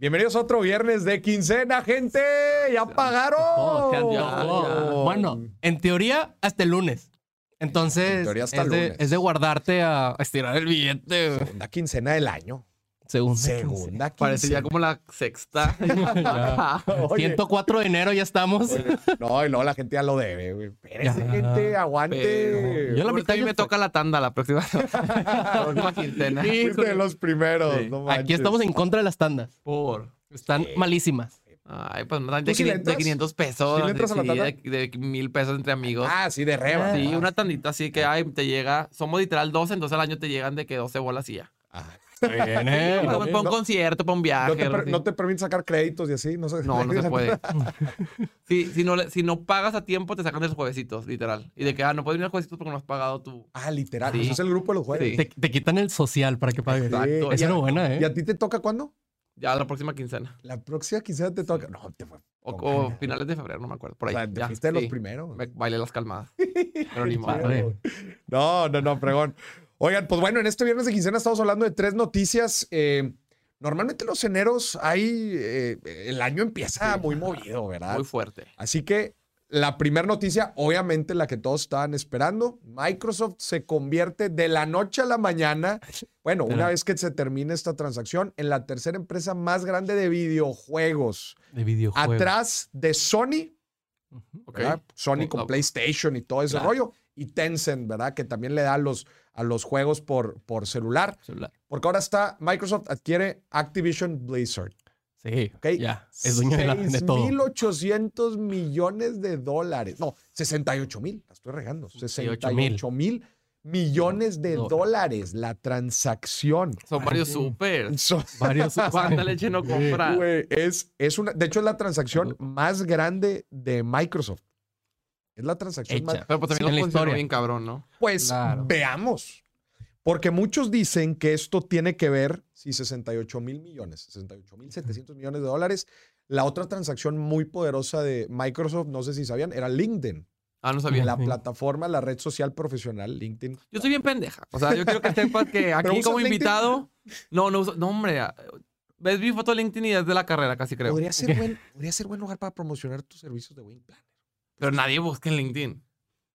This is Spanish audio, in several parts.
Bienvenidos a otro viernes de quincena, gente. Ya pagaron. Oh. Bueno, en teoría hasta el lunes. Entonces, En teoría hasta es, de, lunes. es de guardarte a estirar el billete. Segunda quincena del año. Segunda. Segunda quincena. Parece ya como la sexta. Oye, 104 de enero ya estamos. oye, no, y luego la gente ya lo debe, güey. Espérese, gente, aguante. Pero- Yo la mitad eso a mí ya me toca la tanda la próxima, la próxima quincena. Sí. Fuiste de los primeros. Sí. no Aquí estamos en contra de las tandas. Por. Están malísimas. Ay, pues me dan ¿Tú de, sí le 500, de entras? 500 pesos. ¿Sí entras a la sí, tanda? de, de mil pesos entre amigos. Ah, sí, de reba. sí, Ah. una tandita así que ay, te llega. Somos literal 12, entonces al año te llegan de que 12 bolas y ya. Ah. Bien, eh. Para un no- concierto, para un viaje. ¿No te, per- así. no te permiten sacar créditos y así? No, sé. No, no se puede. Sí, si, no, si no pagas a tiempo, te sacan de los juevesitos, literal. Y de que, ah, no puedes venir a juevesitos porque no has pagado tu... Ah, literal. Sí. Pues es el grupo de los jueves. Sí. Te, te quitan el social para que pagues. Exacto. Esa ¿Y a- era buena, ¿Y ¿eh? a ti te toca cuándo? Ya la próxima quincena. La próxima quincena te toca. No, te fue. O, o finales de febrero, no me acuerdo. Por O ahí. sea, te ya, fuiste de los primeros. Me bailé las calmadas. Pero ni modo. Padre. No, no, no, pregón. Oigan, pues bueno, en este viernes de quincena estamos hablando de tres noticias. Eh, normalmente los eneros hay, eh, el año empieza muy movido, ¿verdad? Muy fuerte. Así que la primera noticia, obviamente la que todos estaban esperando, Microsoft se convierte de la noche a la mañana, bueno, una vez que se termine esta transacción, en la tercera empresa más grande de videojuegos, De videojuegos. atrás de Sony, Ujú. Ok. ¿verdad? Sony con PlayStation y todo ese Claro. rollo, y Tencent, ¿verdad? Que también le da los, a los juegos por, por celular, Celular. porque ahora está, Microsoft adquiere Activision Blizzard. Sí, ¿ok? ya. Es dueño de, la- de todo. 6.800 millones de dólares. No, 68 mil. La estoy regando. 68 mil millones de Dólares. dólares la transacción. Son varios super. So- Varios. ¿Cuánta leche no compra? güey, es, es una, de hecho, es la transacción más grande de Microsoft. Es la transacción Hecha. más. Pero pues Sí, también en la los posicionó historia. bien cabrón, ¿no? Pues Claro. veamos. Porque muchos dicen que esto tiene que ver, si 68 mil millones, 68 mil 700 millones de dólares. La otra transacción muy poderosa de Microsoft, no sé si sabían, era LinkedIn. Ah, no sabía. La Sí. plataforma, la red social profesional, LinkedIn. Yo soy bien pendeja. O sea, yo quiero que sepas que aquí como LinkedIn? invitado... No, no uso... No, hombre. ah, Ves mi foto de LinkedIn y es de la carrera, casi creo. Podría ser, buen, podría ser buen lugar para promocionar tus servicios de Wayne Planner. Pero nadie busca en LinkedIn.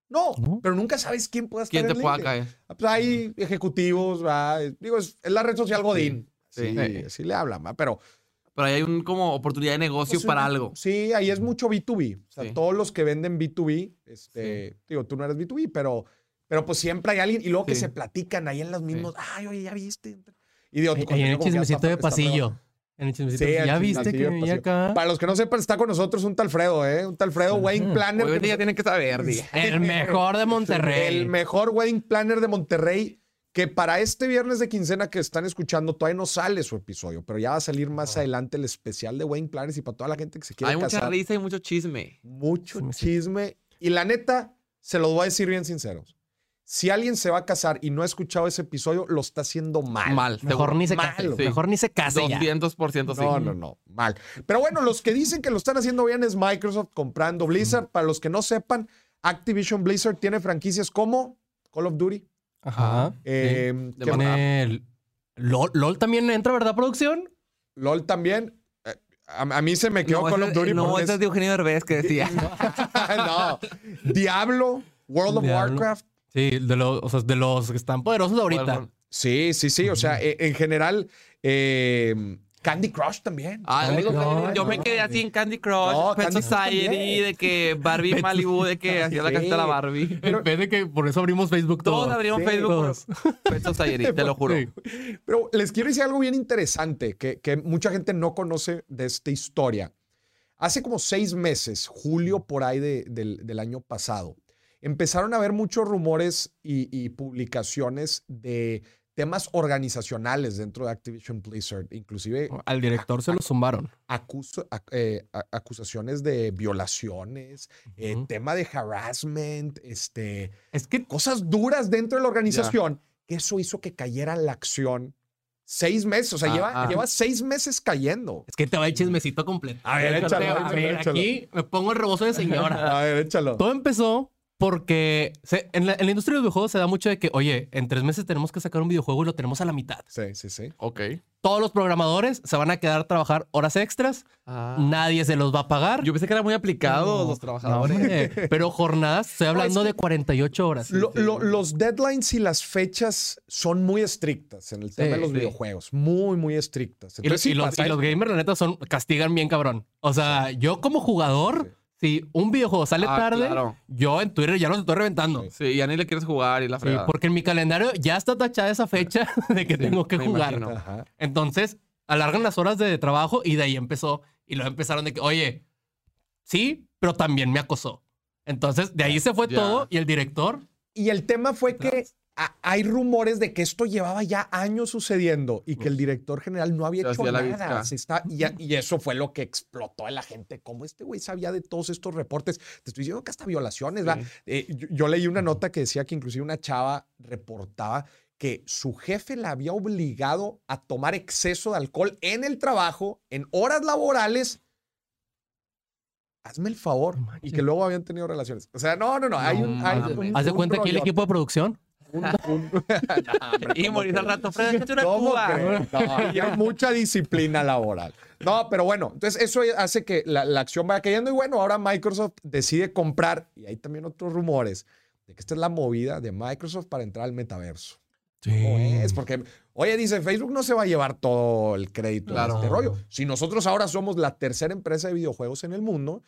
No, ¿No? pero nunca sabes quién pueda estar ¿Quién te en pueda LinkedIn. caer? Pues hay ejecutivos, ¿verdad? digo, es, es la red social Godín. Sí, Sí. así le hablan, ¿verdad? pero Pero ahí hay un como oportunidad de negocio Pues, para sí, algo. Sí, ahí es mucho B2B. O sea, Sí. todos los que venden B2B, este, digo, tú no eres B2B, pero, pero pues siempre hay alguien, y luego que se platican ahí en los mismos, ay, oye, ya viste. Y digo, Ahí ya está- chismecito de está pasillo. En el chismecito. Sí, el ya viste que venía acá. Para los que no sepan, está con nosotros un tal Fredo, ¿eh? Un tal Fredo Wayne Planner. Hoy que nos- tienen que saber, di. El mejor de Monterrey. El mejor wedding planner de Monterrey, que para este viernes de quincena que están escuchando, todavía no sale su episodio, pero ya va a salir más adelante el especial de wedding planners y para toda la gente que se quiere Hay mucha casar. risa y mucho chisme. Mucho Sí, sí. chisme. Y la neta, se los voy a decir bien sinceros. Si alguien se va a casar y no ha escuchado ese episodio, lo está haciendo mal. Mal. Mejor ni se case. Sí. Mejor ni se case ya. 200% sí. No, no, no, mal. Pero bueno, los que dicen que lo están haciendo bien es Microsoft comprando Blizzard. Para los que no sepan, Activision Blizzard tiene franquicias como Call of Duty. Ajá. eh. Tiene el- LOL, LOL también entra, ¿verdad, producción? LOL también. Eh, A, a mí se me quedó No, Call of Duty. no, es de Eugenio Derbez que decía. no. Diablo, World of Diablo. Warcraft. Sí, de los, o sea, de los que están poderosos ahorita. Sí, sí, sí. O sea, eh, en general, eh, Candy Crush también. Ah, Candy digo, Crush. yo me quedé así en Candy Crush, No, Pet Candy Society, de que Barbie Malibu, de que hacía la Sí. casita la Barbie. En vez de que por eso abrimos Facebook Todos todos. abrimos Sí, Facebook todos. Pet Society, te lo juro. Sí. Pero les quiero decir algo bien interesante que, que mucha gente no conoce de esta historia. Hace como seis meses, julio por ahí de- del, del año pasado, empezaron a haber muchos rumores y, y publicaciones de temas organizacionales dentro de Activision Blizzard, inclusive Al director se lo zumbaron. acuso- ac- eh, acusaciones de violaciones, eh, Ujú. tema de harassment, este, Es que cosas duras dentro de la organización, que eso hizo que cayera la acción seis meses. O sea, Ah, lleva, ah. lleva seis meses cayendo. Es que te va el chismecito completo. A ver, échalo, a ver, échalo. aquí me pongo el rebozo de señora. A ver, échalo. Todo empezó Porque se- en, la, en la industria de los videojuegos se da mucho de que, oye, en tres meses tenemos que sacar un videojuego y lo tenemos a la mitad. Sí, sí, sí. Ok. Todos los programadores se van a quedar a trabajar horas extras, nadie se los va a pagar. Ah. Yo pensé que era muy aplicado No, los no, trabajadores. hombre. Pero jornadas, estoy hablando que- de 48 horas. Lo- lo- los deadlines y las fechas son muy estrictas en el tema de los sí. videojuegos. Muy, muy estrictas. Y, Entonces, los, sí y los- y los gamers, la neta, son, castigan bien cabrón. O sea, yo como jugador, si un videojuego sale Ah, tarde, claro. yo en Twitter ya los estoy reventando. Sí. Sí, ya ni le quieres jugar y la Sí, fregada. porque en mi calendario ya está tachada esa fecha de que tengo que jugar. imagino. Ajá. Entonces, alargan las horas de trabajo y de ahí empezó. Y luego empezaron de que, oye, sí, pero también me acosó. Entonces, de ahí se fue Ya. todo y el director. Y el tema fue que a- hay rumores de que esto llevaba ya años sucediendo y que el director general no había Se hecho nada. bizca. Se está, y, a- y eso fue lo que explotó en la gente. Como este güey sabía de todos estos reportes. Te estoy diciendo que hasta violaciones, ¿verdad? Sí. Eh, yo, yo leí una nota que decía que inclusive una chava reportaba que su jefe la había obligado a tomar exceso de alcohol en el trabajo, en horas laborales. Hazme el favor. No Y que luego habían tenido relaciones. O sea, no, no, no. Hay un, hay mames. un- Haz de cuenta aquí el equipo de producción. Un- un- No, hombre, Y ¿cómo morir al rato. Fred, échate una ¿Cómo cuba. crees? No, hay mucha disciplina laboral. No, pero bueno, entonces eso hace que la, la acción vaya cayendo y bueno, ahora Microsoft decide comprar, y hay también otros rumores, de que esta es la movida de Microsoft para entrar al metaverso. ¿Cómo es? Porque, oye, dice, Facebook no se va a llevar todo el crédito Claro. de este rollo. Si nosotros ahora somos la tercera empresa de videojuegos en el mundo,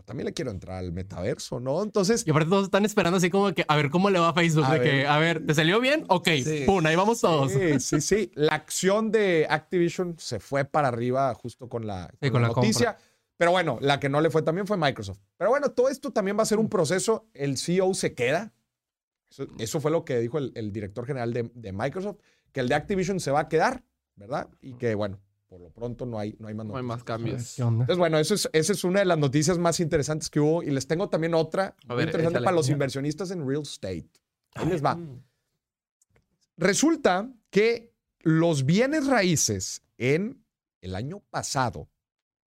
yo también le quiero entrar al metaverso, ¿no? Entonces, Y aparte todos están esperando así como que a ver cómo le va a Facebook. A de que, ver. a ver, ¿te salió bien? Ok, Sí. pum, ahí vamos todos. Sí, sí, sí. La acción de Activision se fue para arriba justo con la, Sí, con la la noticia. Pero bueno, la que no le fue también fue Microsoft. Pero bueno, todo esto también va a ser un proceso. El CEO se queda. Eso, eso fue lo que dijo el, el director general de, de Microsoft, que el de Activision se va a quedar, ¿verdad? Y que bueno, por lo pronto no hay, no hay más No hay noticias. más cambios. Entonces, bueno, eso es, esa es una de las noticias más interesantes que hubo. Y les tengo también otra A muy ver, interesante échale. para los inversionistas en real estate. Ahí les va. Resulta que los bienes raíces en el año pasado,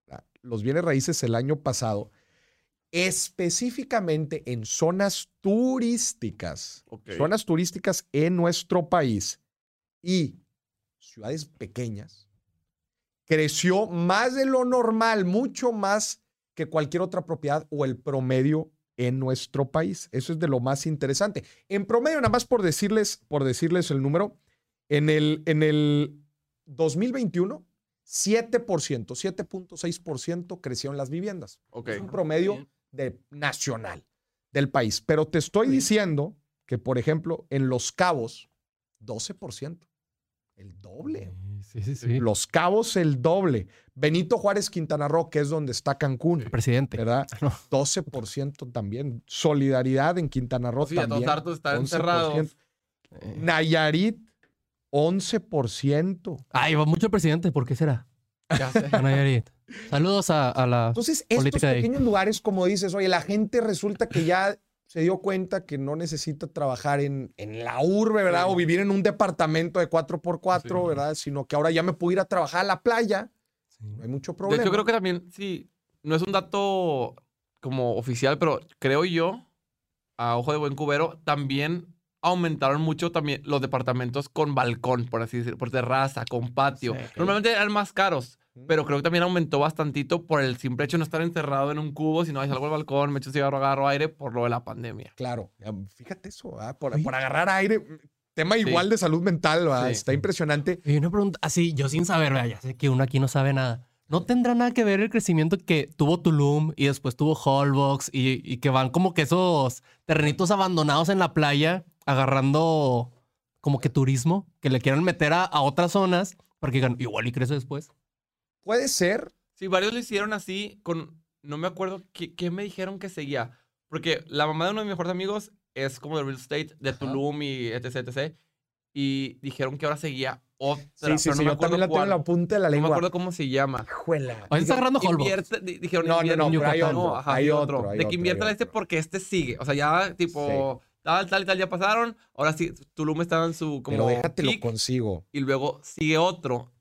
¿verdad? los bienes raíces el año pasado, específicamente en zonas turísticas, zonas turísticas en nuestro país y ciudades pequeñas, creció más de lo normal, mucho más que cualquier otra propiedad o el promedio en nuestro país. Eso es de lo más interesante. En promedio, nada más por decirles, por decirles el número, en el, en el 2021, 7%, 7.6% crecieron las viviendas. Es un promedio de, nacional del país. Pero te estoy diciendo que, por ejemplo, en Los Cabos, 12%. El doble. Sí, sí, sí. Los Cabos, el doble. Benito Juárez, Quintana Roo, que es donde está Cancún, Presidente. ¿verdad? No. 12% también. Solidaridad en Quintana Roo Sí, a todos también. están 11%. encerrados. Eh, Nayarit, 11%. Ay, va mucho el presidente. ¿Por qué será? Ya sé. A Nayarit. Saludos a, a la. Entonces, estos Política de ahí. pequeños lugares, como dices, oye, la gente resulta que ya se dio cuenta que no necesita trabajar en, en la urbe, ¿verdad? Sí. O vivir en un departamento de 4x4, Sí. ¿verdad? Sino que ahora ya me puedo ir a trabajar a la playa. No hay mucho De problema. hecho, creo que también, sí, no es un dato como oficial, pero creo yo, a ojo de buen cubero, también aumentaron mucho también los departamentos con balcón, por así decirlo, por terraza, con patio. Sí. Normalmente eran más caros, pero creo que también aumentó bastantito por el simple hecho de no estar encerrado en un cubo, sino ahí salgo al balcón, me echo un cigarro, agarro aire por lo de la pandemia. Claro, fíjate eso, ¿verdad? Por, por agarrar aire. Tema igual de salud mental. Está impresionante. Y una pregunta, así, yo sin saber, ya sé que uno aquí no sabe nada. ¿No tendrá nada que ver el crecimiento que tuvo Tulum y después tuvo Holbox y, y que van como que esos terrenitos abandonados en la playa agarrando como que turismo, que le quieran meter a, a otras zonas para que digan, igual y crece después? Puede ser. Sí, varios lo hicieron así con, no me acuerdo qué, qué me dijeron que seguía, porque la mamá de uno de mis mejores amigos es como de real estate, de Ajá. Tulum y etc, etc. Y dijeron que ahora seguía otra, Sí, sí, pero sí. no me yo también acuerdo la tengo en la punta de la No me lengua. acuerdo cómo se llama. Hijuela. Ahorita está agarrando Holbox. Invierte, di- dijeron, No, no, no, pero hay otro. No, ajá, hay sí, otro. hay de otro, que hay invierta este otro. porque este sigue. O sea, ya tipo, tal, tal y tal ya pasaron. Ahora sí, Tulum estaba en su como Pero déjate lo consigo. y luego sigue otro.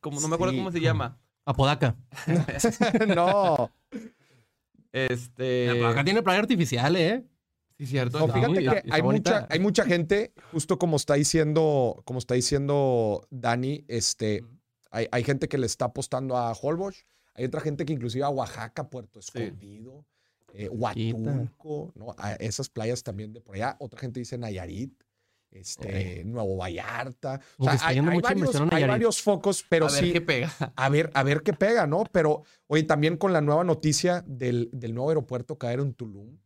Como no me acuerdo Sí. cómo se llama. Apodaca. no. Este. Apodaca tiene playa artificial, ¿eh? Sí, cierto. No, fíjate Sí, que está hay bonita. mucha, hay mucha gente, justo como está diciendo, como está diciendo Dani, este, hay, hay gente que le está apostando a Holbox, hay otra gente que inclusive a Oaxaca, Puerto Escondido, eh, Huatulco, ¿no? A esas playas también de por allá. Otra gente dice Nayarit, este, Nuevo Vallarta. O sea, hay, yendo hay mucha varios, a hay varios focos, pero a ver sí, qué pega. a ver, a ver qué pega, ¿no? Pero, oye, también con la nueva noticia del, del nuevo aeropuerto caer en Tulum,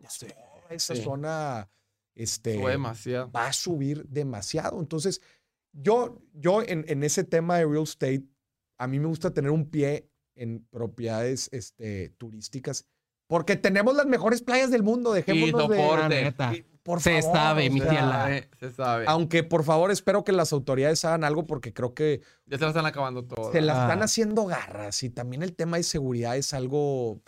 toda esa Sí. zona este, demasiado. va a subir demasiado. Entonces, yo, yo en, en ese tema de real estate, a mí me gusta tener un pie en propiedades este, turísticas, porque tenemos las mejores playas del mundo, dejémonos de... La neta. y, por Se favor, sabe, mi sea, tía la- se sabe. Aunque, por favor, espero que las autoridades hagan algo, porque creo que Ya se la están acabando todo. se las Ah. están haciendo garras y también el tema de seguridad es algo,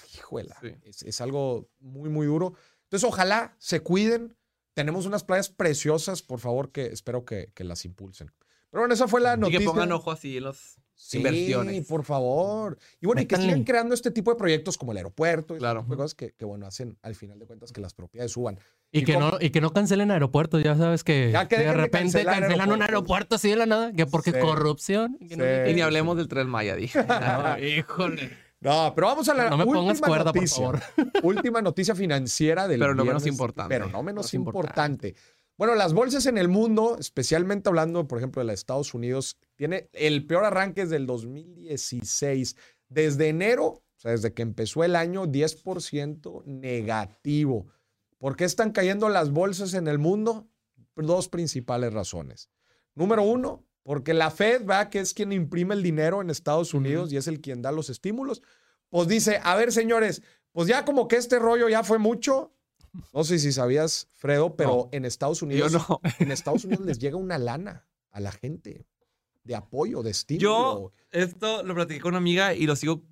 Sí. es, es algo muy, muy duro. Entonces, ojalá se cuiden. Tenemos unas playas preciosas, por favor, que espero que, que las impulsen. Pero bueno, esa fue la Y noticia. que pongan ojo así en los Sí, inversiones. por favor. Y bueno, y que sigan creando este tipo de proyectos como el aeropuerto y Claro. tipo de cosas que, que, bueno, hacen al final de cuentas que las propiedades suban. Y Y que, como- no, y que no cancelen aeropuertos, ya sabes que, Ya que de repente cancelan un aeropuerto así de la nada, que porque Sí. corrupción. no Sí. Y ni hablemos del tren Maya, dije. No, híjole. No, pero vamos a la No me última pongas cuerda, por noticia. favor. última noticia financiera del Pero no menos importante. Pero no menos importante. Bueno, las bolsas en el mundo, especialmente hablando, por ejemplo, de los Estados Unidos, tiene el peor arranque desde el 2016. Desde enero, o sea, desde que empezó el año, 10% negativo. ¿Por qué están cayendo las bolsas en el mundo? Dos principales razones. Número uno, porque la Fed, ¿verdad? que es quien imprime el dinero en Estados Unidos y es el quien da los estímulos, pues dice, a ver, señores, pues ya como que este rollo ya fue mucho. No sé si sabías, Fredo, pero en Estados Yo Unidos, no. en Estados Unidos les llega una lana a la gente de apoyo, de estímulo. Yo esto lo platiqué con una amiga y lo sigo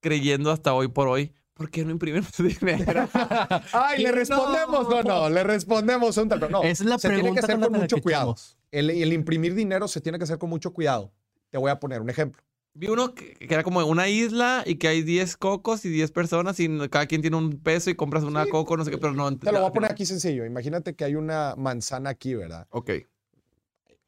creyendo hasta hoy por hoy. ¿Por qué no imprimen más dinero? Ay, le respondemos, no, no, le respondemos un tal. No, Esa es la se tiene que pregunta hacer con con mucho cuidado. El, el imprimir dinero se tiene que hacer con mucho cuidado. Te voy a poner un ejemplo. Vi uno que, que era como una isla y que hay 10 cocos y 10 personas y cada quien tiene un peso y compras una Sí. coco, no sé qué, pero no. Te lo voy a poner aquí sencillo. Imagínate que hay una manzana aquí, ¿verdad? Ok.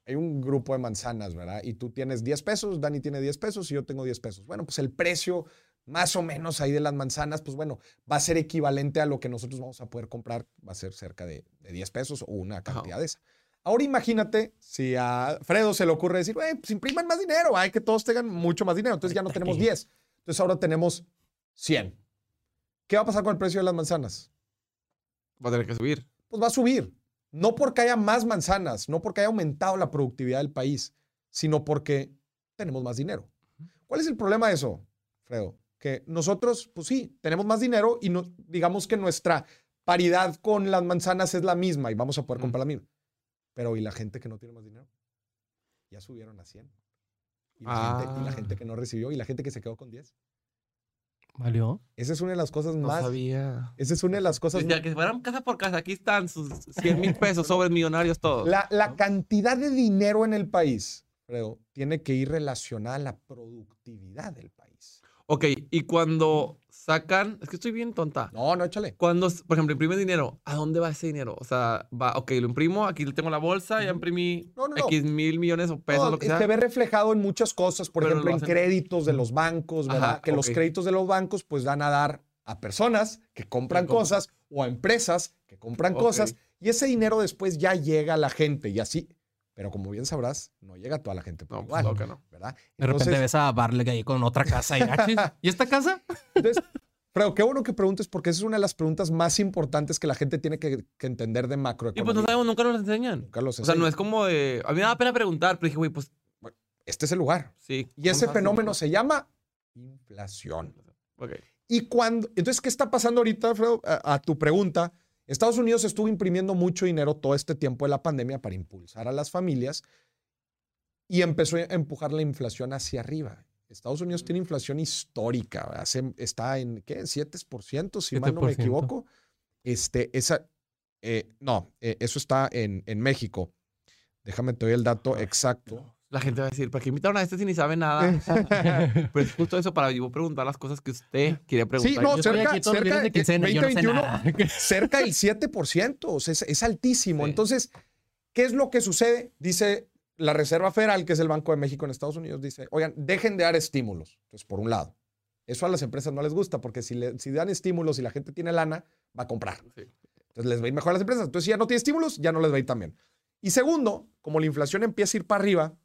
hay un grupo de manzanas, ¿verdad? Y tú tienes 10 pesos, Dani tiene 10 pesos y yo tengo 10 pesos. Bueno, pues el precio más o menos ahí de las manzanas, pues bueno, va a ser equivalente a lo que nosotros vamos a poder comprar, va a ser cerca de, de 10 pesos o una cantidad de esa. Ahora imagínate si a Fredo se le ocurre decir, "Güey, pues impriman más dinero, hay que todos tengan mucho más dinero. Entonces ya no tenemos 10. Entonces ahora tenemos 100. ¿Qué va a pasar con el precio de las manzanas? Va a tener que subir. pues va a subir. No porque haya más manzanas, no porque haya aumentado la productividad del país, sino porque tenemos más dinero. ¿Cuál es el problema de eso, Fredo? Que nosotros, pues sí, tenemos más dinero y no, digamos que nuestra paridad con las manzanas es la misma y vamos a poder Mm. comprar la misma. Pero ¿y la gente que no tiene más dinero? Ya subieron a 100. Y la, gente, y la Ah. gente que no recibió y la gente que se quedó con 10. ¿Valió? Esa es una de las cosas No más... sabía. Esa es una de las cosas Ya que fueran casa por casa, aquí están sus 100 mil pesos sobre millonarios todos. La, la cantidad de dinero en el país, Fredo, tiene que ir relacionada a la productividad del país. Ok, y cuando sacan, es que estoy bien tonta. No, no, échale. Cuando, por ejemplo, imprime dinero, ¿a dónde va ese dinero? O sea, va, ok, lo imprimo, aquí tengo la bolsa, ya imprimí No, no, no. X mil millones o pesos, lo que se sea. ve reflejado en muchas cosas, por Pero ejemplo, lo en créditos de los bancos, ¿verdad? Ajá, que los créditos de los bancos pues dan a dar a personas que compran cosas o a empresas que compran cosas y ese dinero después ya llega a la gente y así. Pero como bien sabrás, no llega a toda la gente por No, pues igual, no, que no. ¿verdad? De repente ves a Barley ahí con otra casa y ah, ¿Y esta casa? Entonces, pero qué bueno que preguntes porque esa es una de las preguntas más importantes que la gente tiene que, que entender de Y macroeconomía. pues no sabemos, nunca nos enseñan. Nunca los O sea, no enseñan. es como de. A mí me da pena preguntar, pero dije, güey, pues Este es el lugar. sí. Y ese fenómeno se llama inflación. Ok. Y cuando, entonces, ¿qué está pasando ahorita, Alfredo? A, a tu pregunta, Estados Unidos estuvo imprimiendo mucho dinero todo este tiempo de la pandemia para impulsar a las familias y empezó a empujar la inflación hacia arriba. Estados Unidos tiene inflación histórica, hace- está en, ¿qué? 7%, si mal no me 7%. equivoco. Este, esa, eh, no, eh, eso está en, en México. Déjame te doy el dato exacto. La gente va a decir, ¿para qué invitaron a este si ni sabe nada? Pero es justo eso para yo preguntar las cosas que usted quiere preguntar. Sí, no, Yo cerca, aquí todos los cerca de quincena, yo no sé 2021, nada. cerca del 7%, o sea, es, es altísimo. Sí. Entonces, ¿qué es lo que sucede? Dice la Reserva Federal, que es el Banco de México en Estados Unidos, dice, oigan, dejen de dar estímulos. Entonces, por un lado, eso a las empresas no les gusta, porque si, le- si dan estímulos y la gente tiene lana, va a comprar. Sí. Entonces, les va a ir mejor a las empresas. Entonces, si ya no tiene estímulos, ya no les va a ir tan bien. Y segundo, como la inflación empieza a ir para arriba,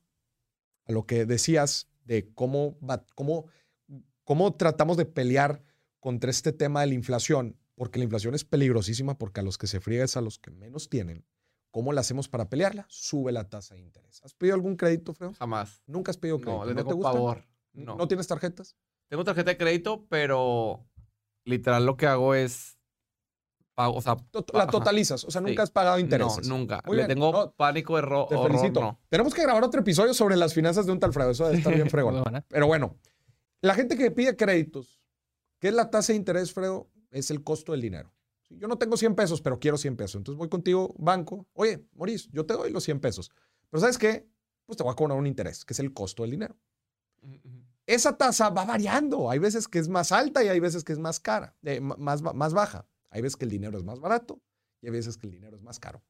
a lo que decías de cómo, cómo, cómo tratamos de pelear contra este tema de la inflación, porque la inflación es peligrosísima, porque a los que se friega es a los que menos tienen. ¿Cómo la hacemos para pelearla? Sube la tasa de interés. ¿Has pedido algún crédito, Fredo? Jamás. Nunca has pedido crédito. No, le te tengo pavor. ¿No. No. tienes tarjetas? Tengo tarjeta de crédito, pero literal lo que hago es pago, o sea, Tot- La totalizas, o sea, nunca Sí. has pagado intereses. no, nunca. Muy Le bien. tengo No, pánico de ro Te horror, felicito. no. Tenemos que grabar otro episodio sobre las finanzas de un tal Fredo. Eso debe estar bien fregón. Pero bueno, la gente que pide créditos, ¿qué es la tasa de interés, Fredo? Es el costo del dinero. Yo no tengo 100 pesos, pero quiero 100 pesos. Entonces voy contigo, banco. Oye, Maurice, yo te doy los 100 pesos. Pero ¿sabes qué? Pues te voy a cobrar un interés, que es el costo del dinero. Esa tasa va variando. Hay veces que es más alta y hay veces que es más cara, eh, más, más baja. Hay veces que el dinero es más barato y hay veces que el dinero es más caro.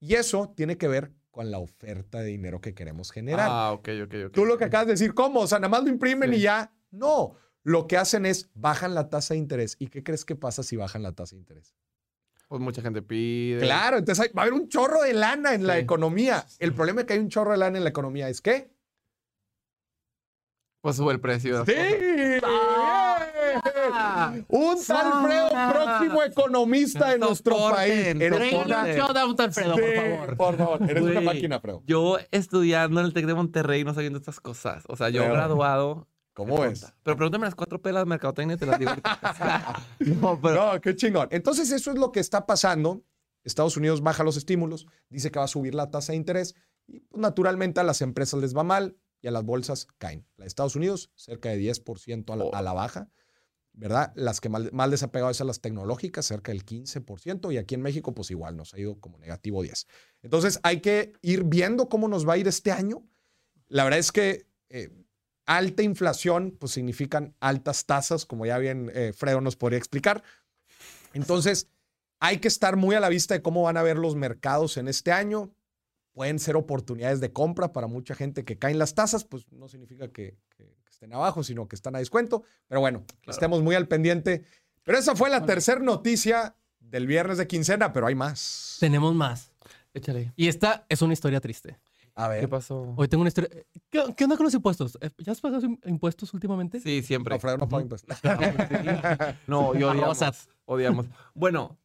Y eso tiene que ver con la oferta de dinero que queremos generar. Ah, ok, ok, ok. Tú lo que acabas de decir, ¿cómo? O sea, nada más lo imprimen Sí. y ya. No, lo que hacen es bajan la tasa de interés. ¿Y qué crees que pasa si bajan la tasa de interés? Pues mucha gente pide. Claro, entonces hay- va a haber un chorro de lana en la economía. El problema de que hay un chorro de lana en la economía es que... Pues sube el precio. ¡Sí! Un tal Fredo, próximo economista de nuestro país. Eres una- Traigan a Showdown, Alfredo, por Sí, favor. por favor. Eres una Güey. máquina, Fredo. Yo estudiando en el TEC de Monterrey no sabiendo estas cosas. O sea, yo graduado. ¿Cómo ves? Pero pregúntame las cuatro pelas de mercadotecnia y te las digo. no, pero No, qué chingón. Entonces, eso es lo que está pasando. Estados Unidos baja los estímulos, dice que va a subir la tasa de interés y pues, naturalmente a las empresas les va mal y a las bolsas caen. La de Estados Unidos, cerca de 10% a la, a la baja, ¿verdad? Las que mal, mal les ha las tecnológicas, cerca del 15%, y aquí en México, pues igual, nos ha ido como negativo 10. Entonces, hay que ir viendo cómo nos va a ir este año. La verdad es que eh, alta inflación, pues significan altas tasas, como ya bien eh, Fredo nos podría explicar. Entonces, hay que estar muy a la vista de cómo van a ver los mercados en este año. Pueden ser oportunidades de compra para mucha gente que caen las tasas, pues no significa que- que estén abajo, sino que están a descuento. Pero bueno, estemos muy al pendiente. Pero esa fue la tercera noticia del viernes de quincena, pero hay más. Tenemos más. échale. Y esta es una historia triste. A ¿Qué ver, pasó? Hoy tengo una historia. ¿Qué, qué onda con los impuestos? Eh, ¿Ya has pagado im- impuestos últimamente? Sí, siempre. no, Fredo, no pago impuestos. No, yo odiamos. Odiamos. Bueno,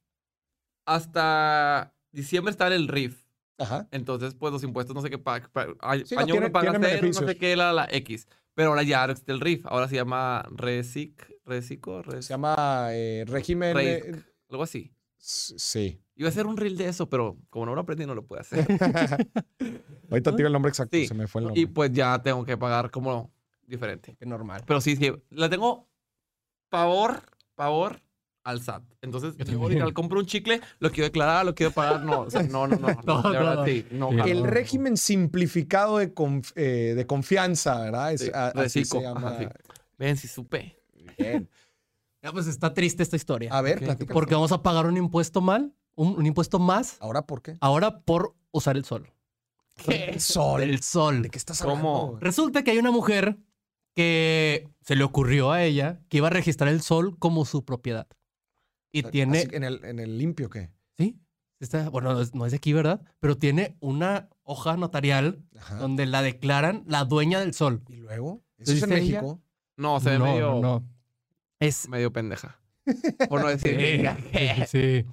hasta diciembre está el RIF. Ajá. Entonces, pues los impuestos, no sé qué, pa- pa- Sí, no, año tiene- uno paga cero, no sé qué, la, la X. Pero ahora ya existe el RIF. Ahora se llama RESIC, RESICO, Se RES, llama eh, régimen. Eh, algo así. sí. Iba a hacer un reel de eso, pero como no lo aprendí, no lo puedo hacer. Ahorita te digo el nombre exacto, Sí. se me fue el nombre. y pues ya tengo que pagar como diferente. Qué normal. Pero sí, sí, le tengo pavor, pavor al SAT. Entonces, Yo literal compro un chicle, lo quiero declarar, lo quiero pagar, no, o sea, no, no, no, no, Todo, de verdad, todo. sí, no, Sí. jalo. El régimen simplificado de, conf- eh, de confianza, ¿verdad? Es, Sí, a- así se llama. ajá, sí. Ven, si supe. Bien. Ya, pues está triste esta historia. A ver, Ok, platícame. Porque vamos a pagar un impuesto mal, un, un impuesto más, ¿Ahora por qué? ahora por usar el sol. El sol. El sol. ¿De qué estás ¿Cómo? hablando? güey? Resulta que hay una mujer que se le ocurrió a ella que iba a registrar el sol como su propiedad. Y tiene, que en, el, ¿En el limpio qué? sí, está, bueno, no es, no es de aquí, ¿verdad? Pero tiene una hoja notarial Ajá. donde la declaran la dueña del sol. ¿Y luego? ¿Eso es en? México? No, se ve no, medio, no, no. Es medio pendeja. Por no decir. Sí, sí.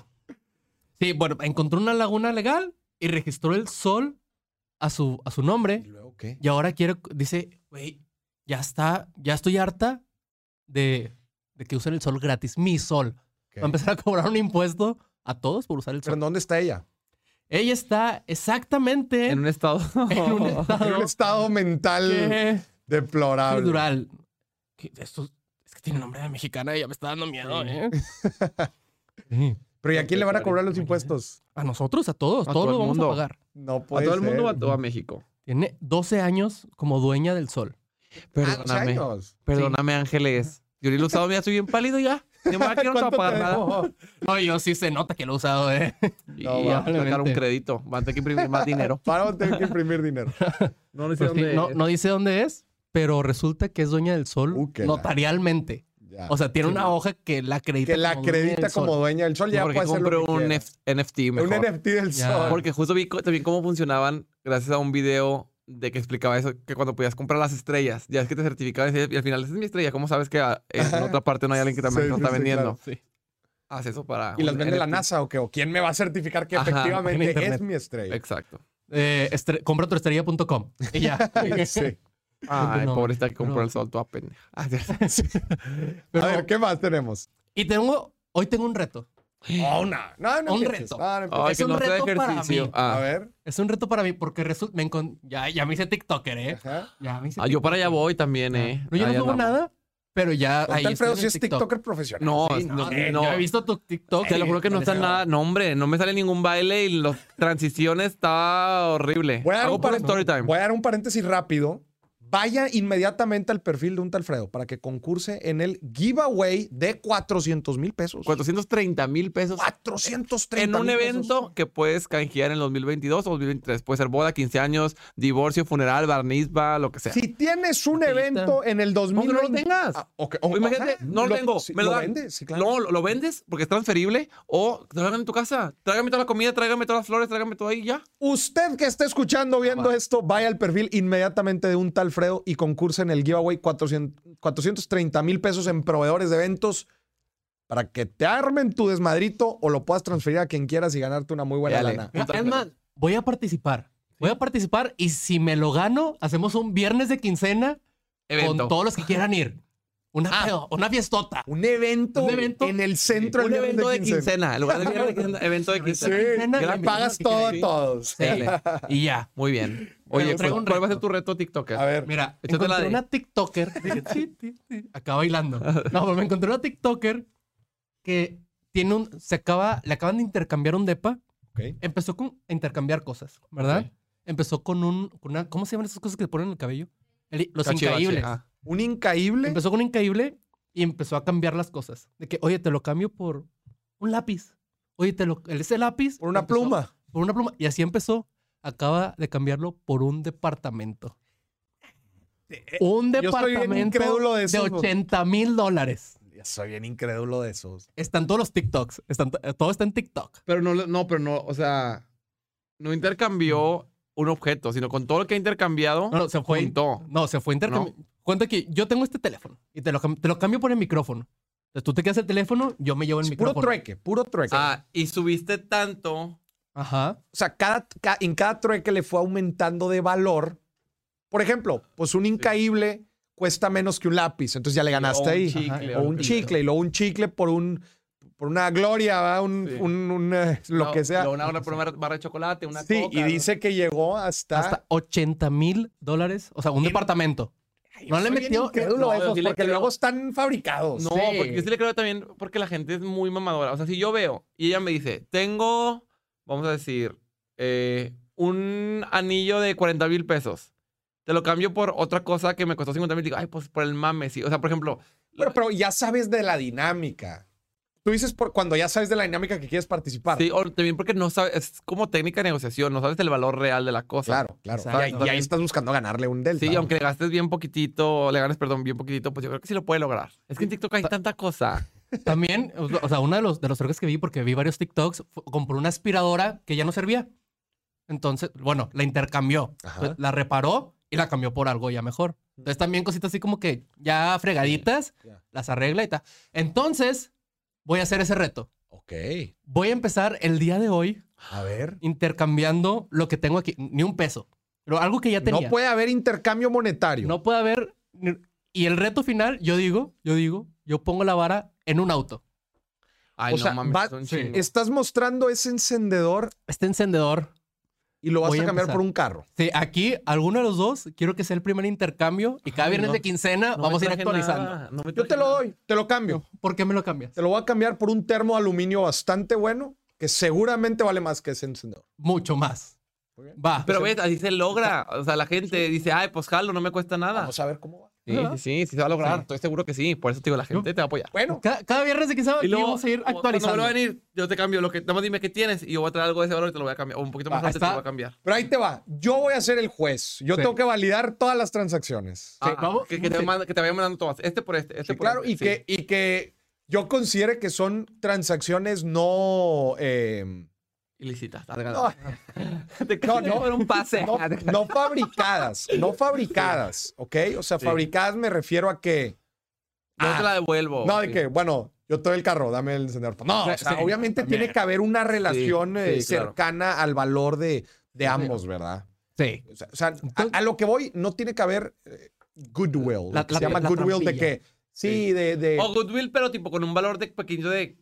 Sí, bueno, encontró una laguna legal y registró el sol a su, a su ¿Y nombre. luego qué? Y ahora quiere, dice, güey, ya está, ya estoy harta de, de que usen el sol gratis, mi sol. Va a empezar a cobrar un impuesto a todos por usar el ¿Pero sol. en dónde está ella? Ella está exactamente En un estado. en un En estado un estado mental que- deplorable. Que esto es que tiene nombre de mexicana y ya me está dando miedo. ¿eh? Sí. ¿Pero y a quién le van a cobrar los impuestos? A nosotros, a todos, A todos todo lo vamos mundo. a pagar. No ¿A puede todo el mundo o a, a México? Tiene 12 años como dueña del sol. Perdóname. años. Perdóname, Ángeles. Yo ni lo he usado, mira, estoy bien pálido ya. Ni me quiero ¿Cuánto te pagar nada. No, yo sí se nota que lo he usado, ¿eh? Y No, ya, probablemente. sacar un crédito. Van a tener que imprimir más dinero. Para tener que imprimir dinero. No, no Pues sí, no, no dice dónde es, pero resulta que es dueña del sol Uh, notarialmente. Ya. O sea, tiene Sí, una no. hoja que la acredita. que la como dueña acredita del sol. como dueña del sol, ya porque puede ser compré lo que un. F- NFT Un mejor. NFT del Ya. sol. Porque justo vi también cómo funcionaban gracias a un video de que explicaba eso, que cuando podías comprar las estrellas, ya es que te certificaban y al final, esa es mi estrella, ¿cómo sabes que ah, en otra parte no hay alguien que también Sí, lo está sí, vendiendo? Sí. Ah, Haz eso para... ¿Y las vende la. NASA o qué? ¿O quién me va a certificar que Ajá, efectivamente es mi estrella? Exacto. Eh, estre- compra tu estrella.com. Y ya. Sí. Ay, No, pobrecita que compró el sol, toda pendeja. Ah, a ver, ¿qué más tenemos? y tengo, hoy tengo un reto. Oh, no, no, no Un reto. No Es que un no reto para mí. A Ah. ver. Es un reto para mí porque resulta, me encon- ya, ya me hice TikToker, ¿eh? Ajá. Ya me hice Ah, yo para allá voy también, ¿eh? No, yo no subo nada, pero ya ahí Alfredo en es TikTok. TikToker profesional. No, Sí, no, eh, no. Yo he visto tu TikTok. Te lo juro que no está nada. No, hombre, no me sale ningún baile y las transiciones está horrible. Voy a, dar Hago un puro paréntesis- story time. voy a dar un paréntesis rápido. Vaya inmediatamente al perfil de un tal Alfredo para que concurse en el giveaway de 400 mil pesos. 430 mil pesos 430 en un pesos. evento que puedes canjear en el 2022 o 2023. Puede ser boda, 15 años, divorcio, funeral, barnizba, lo que sea. Si tienes un Botellita. evento en el ¿Cómo que 2020... no lo tengas? Ah. O imagínate, no lo tengo, sí, me lo dan. vendes, sí, claro. No, lo, lo vendes porque es transferible o te lo hagan en tu casa. Tráigame toda la comida, tráigame todas las flores, tráigame todo ahí ya. Usted que esté escuchando, viendo va. esto, vaya al perfil inmediatamente de un tal Fredo y concurse en el giveaway 400 430 mil pesos en proveedores de eventos para que te armen tu desmadrito o lo puedas transferir a quien quieras y ganarte una muy buena Dale. lana. Mira, Es más, voy a participar. Voy a participar y si me lo gano, hacemos un viernes de quincena Evento. con todos los que quieran ir. Una, Ah. pedo- una fiestota. Un evento, Un evento. en el centro Un del evento de quincena. En lugar de viernes de quincena, evento de Sí, quincena. quincena, le y pagas todo a todos. Sí. Y ya. Muy bien. Oye, ¿cuál, un cuál va a ser tu reto TikToker? A ver, Mira, Échate la encontré de- una TikToker. Acaba bailando. No, pero me encontré una TikToker que tiene un. Se acaba. Le acaban de intercambiar un depa. ok. Empezó con a intercambiar cosas, ¿verdad? Ok. Empezó con un. con una, ¿Cómo se llaman esas cosas que se ponen en el cabello? El- los Cachivache. incaíbles. Ah. un incaíble. Empezó con un increíble y empezó a cambiar las cosas. De que, oye, te lo cambio por un lápiz. Oye, te lo, ese lápiz. Por una empezó- pluma. Por una pluma. Y así empezó. Acaba de cambiarlo por un departamento. Un Eh, yo bien departamento de de, esos, 80 mil dólares. Soy bien incrédulo de esos. Están todos los TikToks. Están, todo está en TikTok. Pero no, no, pero no, o sea, no intercambió un objeto, sino con todo lo que ha intercambiado, No, no, se fue. juntó. No, se fue intercambio. Cuenta que yo tengo este teléfono y te lo, te lo cambio por el micrófono. Entonces tú te quedas el teléfono, yo me llevo el Es puro micrófono. trueque, puro trueque. Ah, y subiste tanto. Ajá. O sea, cada, ca- en cada trueque le fue aumentando de valor. Por ejemplo, pues un incaíble cuesta menos que un lápiz, entonces ya le ganaste o un ahí. chicle, o un chicle, y luego un chicle por un por una gloria, ¿va? Un, Sí. un- un, eh, lo no, que sea. Una, una, una barra de chocolate, una sí, coca, y ¿no? dice que llegó hasta. Hasta 80 mil dólares. O sea, un En- departamento. Ay, no le metió- incrédulo no, esos, sí porque creo. luego están fabricados. No, Sí. porque yo sí le creo también porque la gente es muy mamadora. O sea, si yo veo y ella me dice, tengo, vamos a decir, eh, un anillo de 40 mil pesos. Te lo cambio por otra cosa que me costó 50 mil. Digo, ay, pues por el mame, sí. O sea, por ejemplo, Pero, pero ya sabes de la dinámica. Tú dices por cuando ya sabes de la dinámica que quieres participar. sí, o también porque no sabes, es como técnica de negociación, no sabes el valor real de la cosa. Claro, claro. Exacto. Y, ahí- y ahí estás buscando ganarle un delta. Sí, aunque le gastes bien poquitito, le ganes, perdón, bien poquitito, pues yo creo que sí lo puede lograr. Es que en TikTok hay tanta cosa. También, o sea, uno de los, de los trucos que vi, porque vi varios TikToks, compró una aspiradora que ya no servía. Entonces, bueno, la intercambió. Ajá. La reparó y la cambió por algo ya mejor. Entonces, también cositas así como que ya fregaditas, Ya. las arregla y tal. Entonces, voy a hacer ese reto. Ok. Voy a empezar el día de hoy A ver. intercambiando lo que tengo aquí, ni un peso, pero algo que ya tenía. No puede haber intercambio monetario. No puede haber. Y el reto final, yo digo, yo digo, yo pongo la vara en un auto. Ay, O no sea, mames, va- son sí. chingos. Estás mostrando ese encendedor Este encendedor. y lo vas Voy a cambiar empezar. por un carro. Sí, aquí, alguno de los dos, quiero que sea el primer intercambio y cada Ay, viernes no. de quincena No vamos a ir actualizando. nada, no Yo te lo nada. doy, te lo cambio. ¿Por qué me lo cambias? Te lo voy a cambiar por un termo de aluminio bastante bueno que seguramente vale más que ese encendedor. Mucho más. Va. Pero ves, así se logra. O sea, la gente dice, ay, pues jalo, no me cuesta nada. Vamos a ver cómo va. Sí, sí, sí, sí se va a lograr. Estoy seguro que sí. Por eso te digo, la gente te va a apoyar. Bueno, Cada, cada viernes de quincena Y luego, vamos a ir cuando actualizando. vuelva a venir, yo te cambio lo que. Nada más dime qué tienes y yo voy a traer algo de ese valor y te lo voy a cambiar. O un poquito más Va, alto y te está. lo voy a cambiar. pero ahí te va. Yo voy a ser el juez. Yo Sí. tengo que validar todas las transacciones. Ah, vamos. Que, que te Sí. manda- que te vayan mandando todas. Este por este, este Sí, por claro, este. y, Sí. que, y que yo considere que son transacciones no. eh, Ilícitas. no, No, no. un pase. no, no fabricadas. No fabricadas, ¿ok? O sea, Sí. fabricadas me refiero a que. No Ah, te la devuelvo. No, de Sí. que, bueno, yo te doy el carro, dame el encendedor. No, o sea, Sí, obviamente también. tiene que haber una relación eh, sí, claro. cercana al valor de, de ambos, ¿verdad? Sí. O sea, o sea, a, a lo que voy, no tiene que haber eh, goodwill. La- la- se llama la goodwill de que, sí, de, de- O Goodwill, pero tipo con un valor de pequeño de,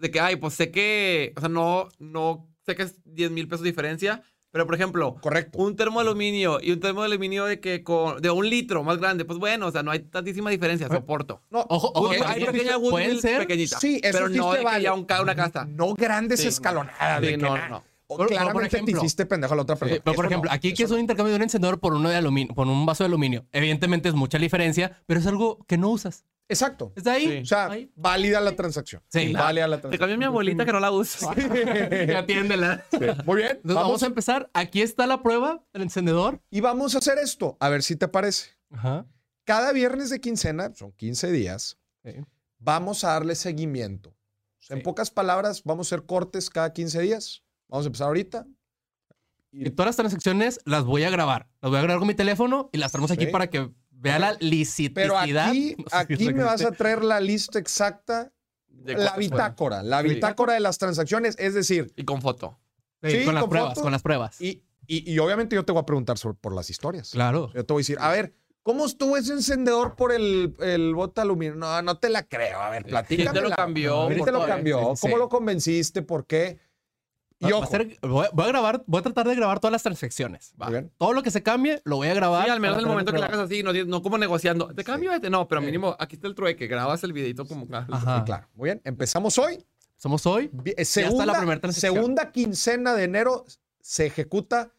de que, ay, pues sé que, o sea, no, no sé que es 10 mil pesos diferencia, pero por ejemplo, correcto. un termo de aluminio y un termo de aluminio de que con, de un litro más grande, pues bueno, o sea, no hay tantísima diferencia, soporto. No, Ojo, ojo, también hay pequeña pueden Goodwill ser. pequeñita. Sí, eso pero sí no de que vale. ya un, una casa. no grandes Sí, no. escalonadas. de Sí, que no, na- no. O Por- por claramente te ejemplo. hiciste pendejo a la otra persona. Pero, por Eso ejemplo, no, aquí que es un intercambio de un encendedor por uno de aluminio, por un vaso de aluminio. Evidentemente es mucha diferencia, pero es algo que no usas. Exacto. ¿Está ahí? Sí. O sea, Ahí. válida la transacción. Sí. válida la Te transacción. cambió mi abuelita que no la uso. Atiéndela. Muy bien. Entonces, vamos. Vamos a empezar. Aquí está la prueba del encendedor. y vamos a hacer esto. A ver si te parece. Ajá. Cada viernes de quincena, son 15 días, Sí. vamos a darle seguimiento. O sea, En Sí. pocas palabras, vamos a hacer cortes cada 15 días. Vamos a empezar ahorita. Y todas las transacciones las voy a grabar. Las voy a grabar con mi teléfono y las traemos aquí Sí. para que vea la liciticidad. Pero aquí, aquí me vas a traer la lista exacta, De la bitácora, la Sí. bitácora de las transacciones, es decir. Y con foto. Sí, Sí, con las con pruebas, foto. con las pruebas. y, y- y obviamente yo te voy a preguntar sobre, por las historias. Claro. Yo te voy a decir, a ver, ¿cómo estuvo ese encendedor por el, el bote aluminio? No, no te la creo. A ver, ¿Quién platícame. te lo cambió? ¿Quién te lo todo, cambió? ¿Cómo sí. lo convenciste? ¿Por qué? Y Va- va a ojo, ser- voy, a, voy a grabar, voy a tratar de grabar todas las transacciones. Va. muy bien. Todo lo que se cambie, lo voy a grabar. Sí, al menos en el momento que le tenerlo hagas así, no, no como negociando. Te cambio este. No, pero mínimo, aquí está el trueque. Grabas el videito como. Ajá. Sí, claro. Muy bien, empezamos hoy. Somos hoy. Eh, está la Segunda, primera transacción. segunda quincena de enero se ejecuta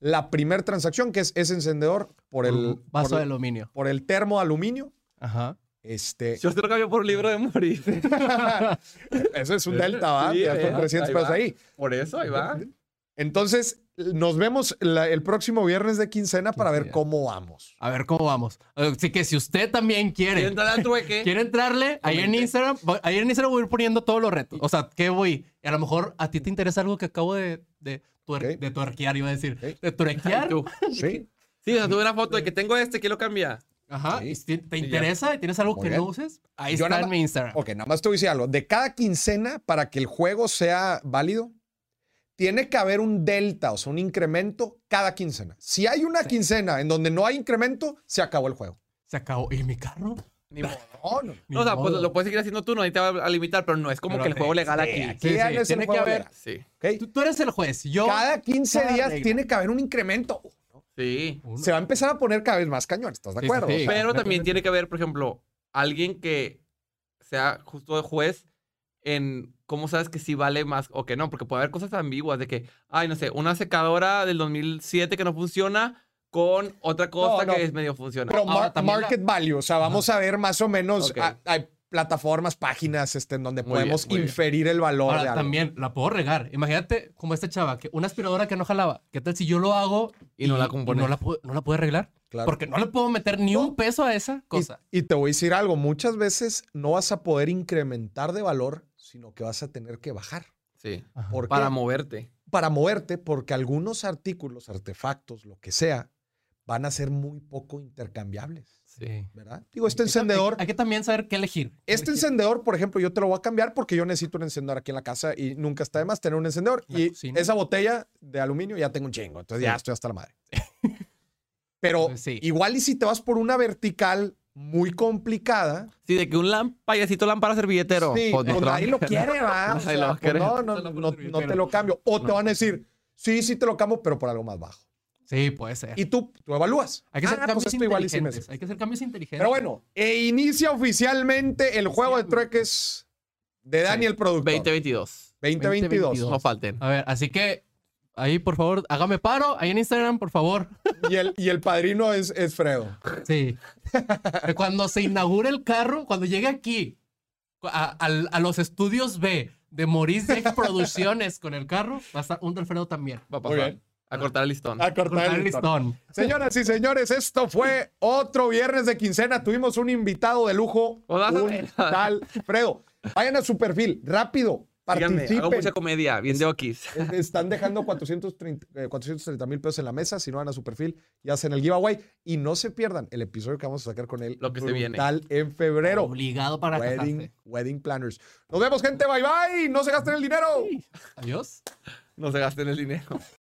la primera transacción, que es ese encendedor por el, un vaso por, de aluminio. por el termo de aluminio. Ajá. Este, Yo te lo cambio por un libro de morir. eso es un delta, ¿va? Sí, ya ahí son va, 300 ahí pesos va. ahí. Por eso, ahí va. Entonces, nos vemos la- el próximo viernes de quincena para ver cómo vamos. A ver cómo vamos. Así que si usted también quiere, ¿Quieren entrar al trueque? quiere entrarle, ahí en. Instagram, ahí en Instagram voy a ir poniendo todos los retos. O sea, ¿qué voy? A lo mejor a ti te interesa algo que acabo de, de, tuer- Ok. de tuerquear, iba a decir. Ok. De tuerquear. Tú. Sí. Sí, o sea, tuve una foto de que tengo este, ¿quién lo cambia? Ajá. Sí. y si te ya. interesa y tienes algo Muy que bien. no uses, ahí Yo está en mi Instagram. Ok, nada más te voy a decir algo. De cada quincena, para que el juego sea válido, tiene que haber un delta, o sea, un incremento cada quincena. Si hay una quincena en donde no hay incremento, se acabó el juego. Se acabó. ¿Y mi carro? Ni modo. No, no. Ni o sea, pues modo. lo puedes seguir haciendo tú, no ahí te va a limitar, pero no es como Pero que el juego sí, legal Sí, aquí. aquí Sí, sí, tiene que haber- legal, Sí, ¿ok? Tú, tú eres el juez. Yo. Cada 15 cada días regla. tiene que haber un incremento. Sí. Se va a empezar a poner cada vez más cañón, ¿estás de Sí, acuerdo? sí, O sí. sea, Pero también tiene que haber, por ejemplo, alguien que sea justo de juez en cómo sabes que sí vale más o que no, porque puede haber cosas ambiguas de que, ay, no sé, una secadora del 2007 que no funciona con otra cosa No, no. que es medio funciona. Pero Ahora, mar- también la- market value, o sea, vamos a ver más o menos, Ok. ah, hay plataformas, páginas este, en donde Muy podemos bien. inferir el valor de algo. también la puedo regar. Imagínate como esta chava, que una aspiradora que no jalaba. ¿Qué tal si yo lo hago Y no la compones? no la, no la puedo arreglar? Claro. Porque no le puedo meter ni un peso a esa cosa. Y, te voy a decir algo, muchas veces no vas a poder incrementar de valor, sino que vas a tener que bajar. Sí. Para moverte. Para moverte, porque algunos artículos, artefactos, lo que sea, van a ser muy poco intercambiables, Sí. ¿verdad? Digo, este Hay que- encendedor, Hay, que también saber qué elegir. este elegir. encendedor, por ejemplo, yo te lo voy a cambiar porque yo necesito un encendedor aquí en la casa y nunca está de más tener un encendedor. La y cocina. esa botella de aluminio ya tengo un chingo, entonces ya estoy hasta la madre. Pero sí. igual y si te vas por una vertical muy complicada, Sí, de que un lamp, payasito lámpara servilletero. Sí, pues, pues nadie lo quiere, va. O sea, pues no, no, no, no te lo cambio. O te van a decir, sí, sí te lo cambio, pero por algo más bajo. Sí, puede ser. Y tú, tú evalúas. hay que hacer Ah, cambios pues sí me inteligentes. Hay que hacer cambios inteligentes. Pero bueno, e inicia oficialmente el juego de trueques de Daniel Productor. 2022. 2022. No falten. A ver, así que Ahí, por favor, hágame paro. Ahí en Instagram, por favor. Y el, y el padrino es, es Fredo. Sí. Cuando se inaugure el carro, cuando llegue aquí a, al- a los estudios B de Maurice Deck Producciones con el carro, va a estar un Alfredo también. Va a Muy pasar. A cortar el listón. A cortar Cortar el listón. listón. Señoras y señores, esto fue otro viernes de quincena. Tuvimos un invitado de lujo, Hola, un Fredo. tal Fredo. Vayan a su perfil, rápido, Díganme, hago mucha participen. comedia, bien de okis. Están dejando 430 eh, 430 mil pesos en la mesa. Si no van a su perfil y hacen el giveaway. Y no se pierdan el episodio que vamos a sacar con él. Lo que se viene. en febrero. Obligado para Wedding, casarse. wedding planners. Nos vemos, gente. Bye bye. No se gasten el dinero. Adiós. No se gasten el dinero.